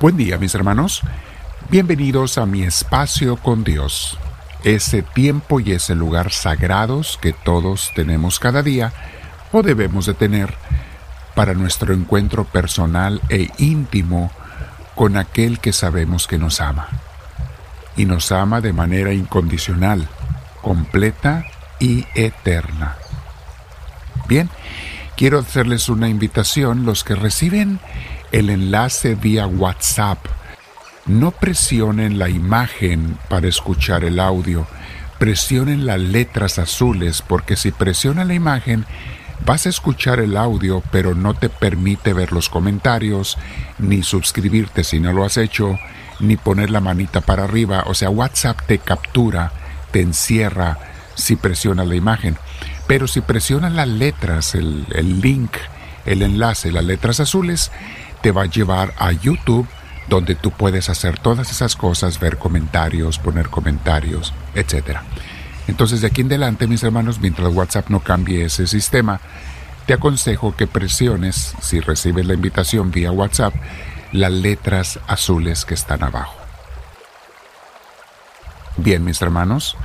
Buen día mis hermanos, bienvenidos a mi espacio con Dios, ese tiempo y ese lugar sagrados que todos tenemos cada día o debemos de tener para nuestro encuentro personal e íntimo con aquel que sabemos que nos ama. Y nos ama de manera incondicional, completa y eterna. Bien, quiero hacerles una invitación, los que reciben el enlace vía WhatsApp. No presionen la imagen para escuchar el audio, presionen las letras azules porque si presionan la imagen vas a escuchar el audio pero no te permite ver los comentarios, ni suscribirte si no lo has hecho, ni poner la manita para arriba. O sea, WhatsApp te captura, te encierra si presionas la imagen. Pero si presionas las letras, el, el link, el enlace, las letras azules, te va a llevar a YouTube donde tú puedes hacer todas esas cosas, ver comentarios, poner comentarios, etc. Entonces de aquí en adelante, mis hermanos, mientras WhatsApp no cambie ese sistema, te aconsejo que presiones, si recibes la invitación vía WhatsApp, las letras azules que están abajo. Bien, mis hermanos,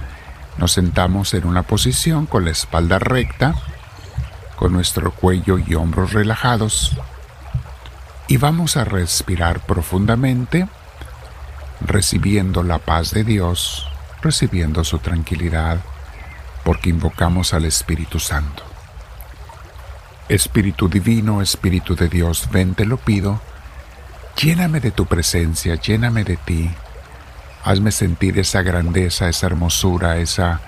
nos sentamos en una posición con la espalda recta, con nuestro cuello y hombros relajados, y vamos a respirar profundamente, recibiendo la paz de Dios, recibiendo su tranquilidad, porque invocamos al Espíritu Santo. Espíritu Divino, Espíritu de Dios, ven, te lo pido, lléname de tu presencia, lléname de ti, hazme sentir esa grandeza, esa hermosura, esa,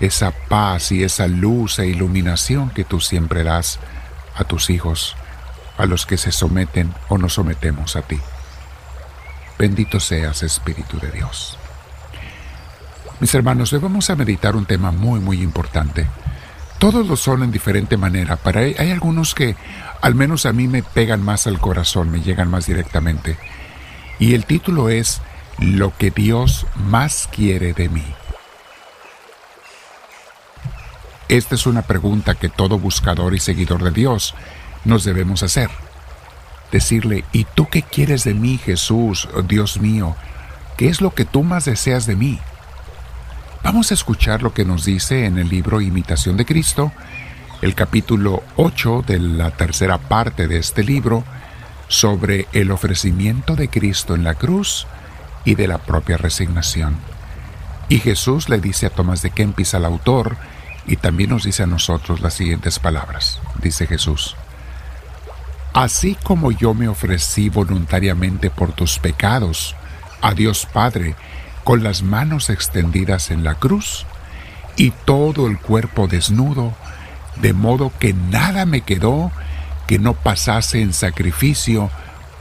esa paz y esa luz e iluminación que tú siempre das a tus hijos a los que se someten o nos sometemos a ti. Bendito seas, Espíritu de Dios. Mis hermanos, hoy vamos a meditar un tema muy, muy importante. Todos lo son en diferente manera. Para hay algunos que al menos a mí me pegan más al corazón, me llegan más directamente. Y el título es Lo que Dios más quiere de mí. Esta es una pregunta que todo buscador y seguidor de Dios nos debemos hacer. Decirle, ¿y tú qué quieres de mí, Jesús, Dios mío? ¿Qué es lo que tú más deseas de mí? Vamos a escuchar lo que nos dice en el libro Imitación de Cristo, el capítulo 8 de la tercera parte de este libro, sobre el ofrecimiento de Cristo en la cruz y de la propia resignación. Y Jesús le dice a Tomás de Kempis, al autor, y también nos dice a nosotros las siguientes palabras. Dice Jesús, Así como yo me ofrecí voluntariamente por tus pecados a Dios Padre con las manos extendidas en la cruz y todo el cuerpo desnudo, de modo que nada me quedó que no pasase en sacrificio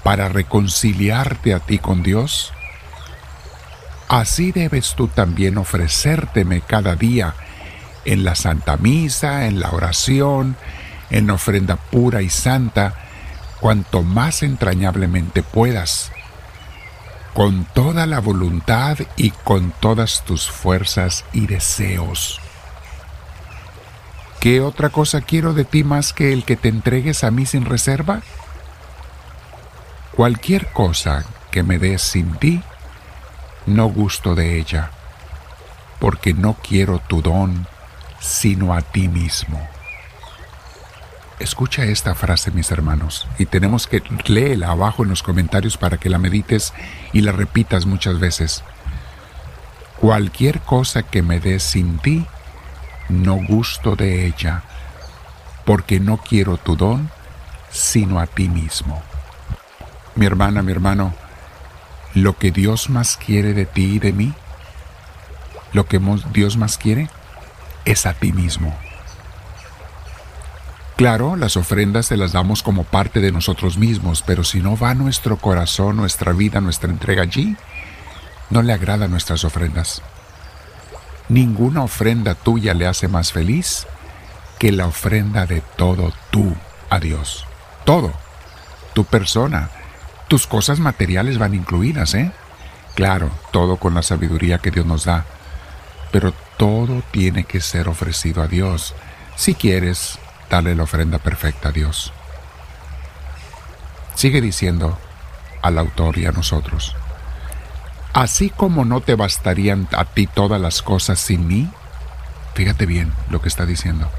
para reconciliarte a ti con Dios? Así debes tú también ofrecérteme cada día en la Santa Misa, en la oración, en ofrenda pura y santa, cuanto más entrañablemente puedas, con toda la voluntad y con todas tus fuerzas y deseos. ¿Qué otra cosa quiero de ti más que el que te entregues a mí sin reserva? Cualquier cosa que me des sin ti, no gusto de ella, porque no quiero tu don, sino a ti mismo. Escucha esta frase, mis hermanos, y tenemos que léela abajo en los comentarios para que la medites y la repitas muchas veces. Cualquier cosa que me des sin ti, no gusto de ella, porque no quiero tu don, sino a ti mismo. Mi hermana, mi hermano, lo que Dios más quiere de ti y de mí, lo que Dios más quiere, es a ti mismo. Claro, las ofrendas se las damos como parte de nosotros mismos, pero si no va nuestro corazón, nuestra vida, nuestra entrega allí, no le agrada nuestras ofrendas. Ninguna ofrenda tuya le hace más feliz que la ofrenda de todo tú a Dios. Todo. Tu persona, tus cosas materiales van incluidas, ¿eh? Claro, todo con la sabiduría que Dios nos da. Pero todo tiene que ser ofrecido a Dios. Si quieres, dale la ofrenda perfecta a Dios. Sigue diciendo, al autor y a nosotros. Así como no te bastarían a ti todas las cosas sin mí, fíjate bien lo que está diciendo.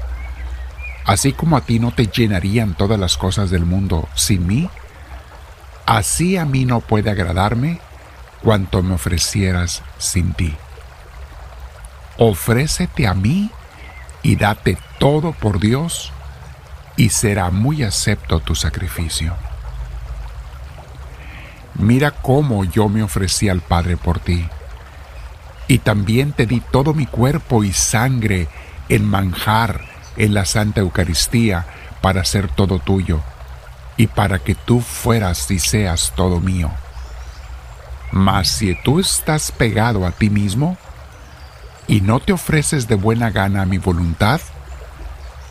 Así como a ti no te llenarían todas las cosas del mundo sin mí, así a mí no puede agradarme cuanto me ofrecieras sin ti. Ofrécete a mí y date todo por Dios y será muy acepto tu sacrificio. Mira cómo yo me ofrecí al Padre por ti. Y también te di todo mi cuerpo y sangre en manjar en la Santa Eucaristía para ser todo tuyo y para que tú fueras y seas todo mío. Mas si tú estás pegado a ti mismo y no te ofreces de buena gana a mi voluntad,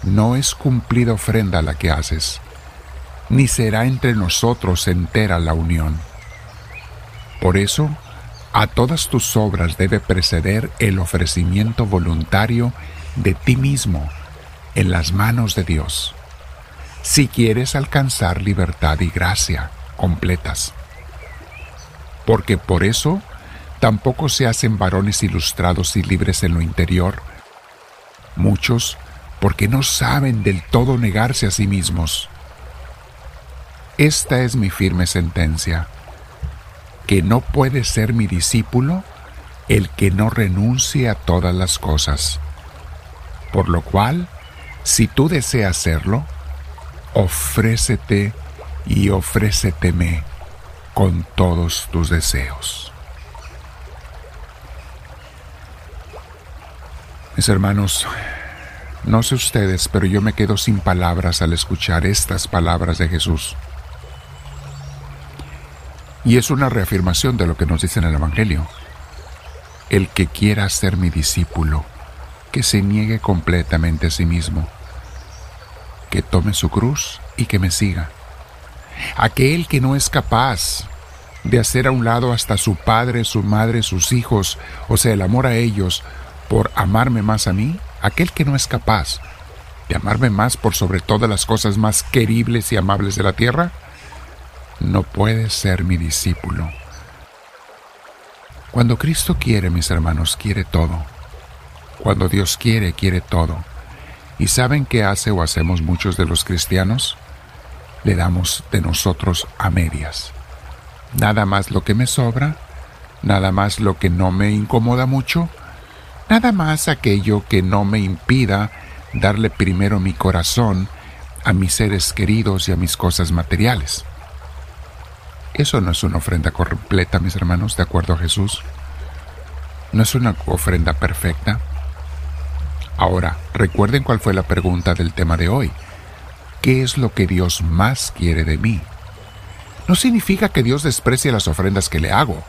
no es cumplida ofrenda la que haces, ni será entre nosotros entera la unión. Por eso, a todas tus obras debe preceder el ofrecimiento voluntario de ti mismo en las manos de Dios, si quieres alcanzar libertad y gracia completas. Porque por eso tampoco se hacen varones ilustrados y libres en lo interior, muchos porque no saben del todo negarse a sí mismos. Esta es mi firme sentencia que no puede ser mi discípulo el que no renuncie a todas las cosas. Por lo cual, si tú deseas hacerlo, ofrécete y ofréceteme con todos tus deseos. Mis hermanos, no sé ustedes, pero yo me quedo sin palabras al escuchar estas palabras de Jesús. Y es una reafirmación de lo que nos dice en el Evangelio. El que quiera ser mi discípulo, que se niegue completamente a sí mismo, que tome su cruz y que me siga. Aquel que no es capaz de hacer a un lado hasta su padre, su madre, sus hijos, o sea, el amor a ellos, por amarme más a mí, aquel que no es capaz de amarme más por sobre todas las cosas más queribles y amables de la tierra, no puede ser mi discípulo. Cuando Cristo quiere, mis hermanos, quiere todo. Cuando Dios quiere, quiere todo. ¿Y saben qué hace o hacemos muchos de los cristianos? Le damos de nosotros a medias. Nada más lo que me sobra, nada más lo que no me incomoda mucho, nada más aquello que no me impida darle primero mi corazón a mis seres queridos y a mis cosas materiales. Eso no es una ofrenda completa, mis hermanos, de acuerdo a Jesús. No es una ofrenda perfecta. Ahora, recuerden cuál fue la pregunta del tema de hoy. ¿Qué es lo que Dios más quiere de mí? No significa que Dios desprecie las ofrendas que le hago.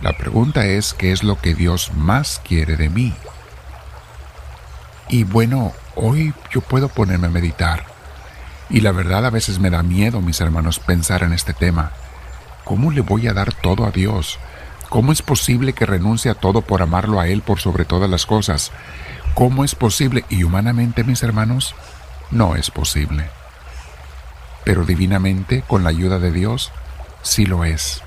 La pregunta es qué es lo que Dios más quiere de mí. Y bueno, hoy yo puedo ponerme a meditar. Y la verdad a veces me da miedo, mis hermanos, pensar en este tema. ¿Cómo le voy a dar todo a Dios? ¿Cómo es posible que renuncie a todo por amarlo a Él por sobre todas las cosas? ¿Cómo es posible? Y humanamente, mis hermanos, no es posible. Pero divinamente, con la ayuda de Dios, sí lo es.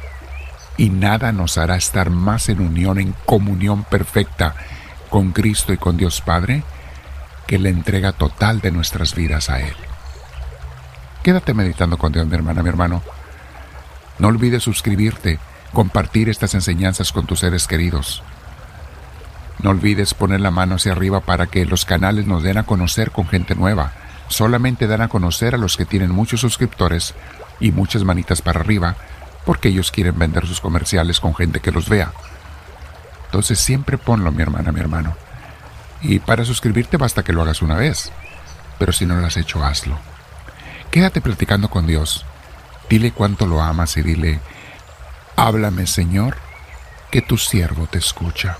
Y nada nos hará estar más en unión, en comunión perfecta con Cristo y con Dios Padre, que la entrega total de nuestras vidas a Él. Quédate meditando con Dios, mi hermana, mi hermano. No olvides suscribirte, compartir estas enseñanzas con tus seres queridos. No olvides poner la mano hacia arriba para que los canales nos den a conocer con gente nueva. Solamente dan a conocer a los que tienen muchos suscriptores y muchas manitas para arriba, porque ellos quieren vender sus comerciales con gente que los vea. Entonces siempre ponlo, mi hermana, mi hermano. Y para suscribirte basta que lo hagas una vez. Pero si no lo has hecho, hazlo. Quédate platicando con Dios Dile cuánto lo amas y dile, háblame Señor, que tu siervo te escucha.